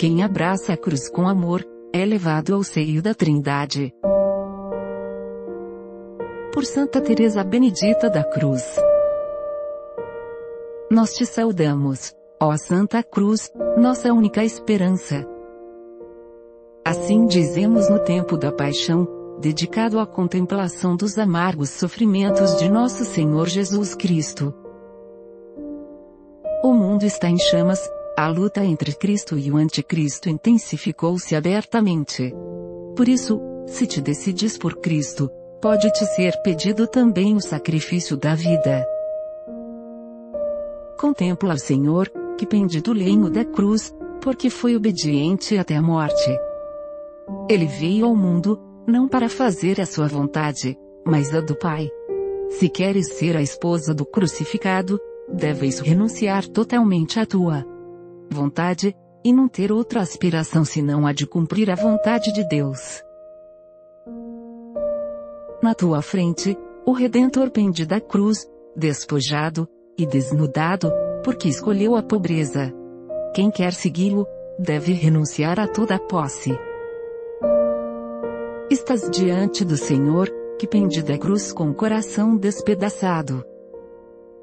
Quem abraça a cruz com amor, é levado ao seio da Trindade. Por Santa Teresa Benedita da Cruz. Nós te saudamos, ó Santa Cruz, nossa única esperança. Assim dizemos no tempo da paixão, dedicado à contemplação dos amargos sofrimentos de nosso Senhor Jesus Cristo. O mundo está em chamas, a luta entre Cristo e o Anticristo intensificou-se abertamente. Por isso, se te decides por Cristo, pode te ser pedido também o sacrifício da vida. Contempla o Senhor, que pende do lenho da cruz, porque foi obediente até a morte. Ele veio ao mundo, não para fazer a sua vontade, mas a do Pai. Se queres ser a esposa do crucificado, deves renunciar totalmente à tua vontade, e não ter outra aspiração senão a de cumprir a vontade de Deus. Na tua frente, o Redentor pende da cruz, despojado e desnudado, porque escolheu a pobreza. Quem quer segui-lo, deve renunciar a toda posse. Estás diante do Senhor, que pende da cruz com o coração despedaçado.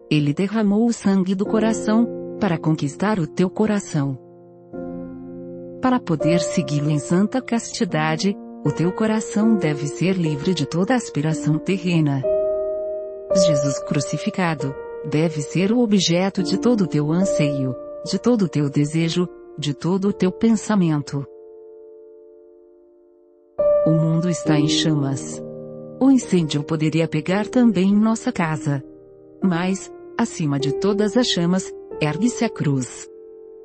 Ele derramou o sangue do coração, para conquistar o teu coração. Para poder segui-lo em santa castidade, o teu coração deve ser livre de toda aspiração terrena. Jesus crucificado, deve ser o objeto de todo o teu anseio, de todo o teu desejo, de todo o teu pensamento. O mundo está em chamas. O incêndio poderia pegar também nossa casa. Mas, acima de todas as chamas, ergue-se a cruz.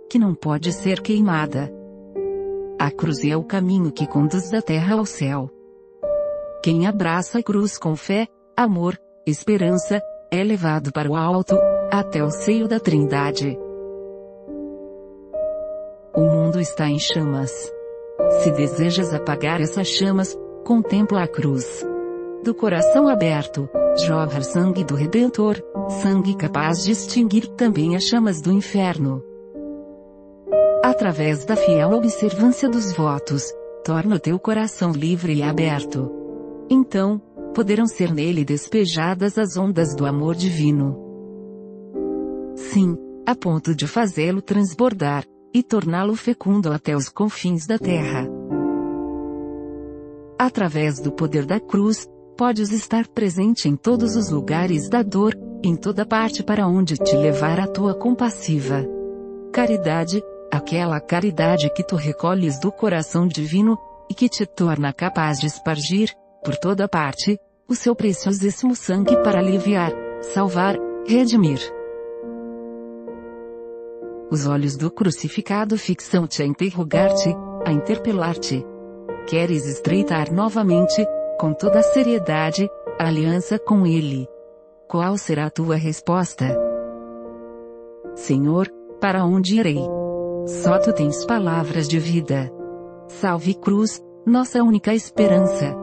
Que não pode ser queimada. A cruz é o caminho que conduz da terra ao céu. Quem abraça a cruz com fé, amor, esperança, é levado para o alto, até o seio da Trindade. O mundo está em chamas. Se desejas apagar essas chamas, contempla a cruz. Do coração aberto, jorra sangue do Redentor, sangue capaz de extinguir também as chamas do inferno. Através da fiel observância dos votos, torna o teu coração livre e aberto. Então, poderão ser nele despejadas as ondas do amor divino. Sim, a ponto de fazê-lo transbordar, e torná-lo fecundo até os confins da terra. Através do poder da cruz, podes estar presente em todos os lugares da dor, em toda parte para onde te levar a tua compassiva caridade, aquela caridade que tu recolhes do coração divino, e que te torna capaz de espargir, por toda parte, o seu preciosíssimo sangue para aliviar, salvar, redimir. Os olhos do crucificado fixam-te a interrogar-te, a interpelar-te. Queres estreitar novamente, com toda a seriedade, aliança com Ele. Qual será a tua resposta? Senhor, para onde irei? Só tu tens palavras de vida. Salve cruz, nossa única esperança.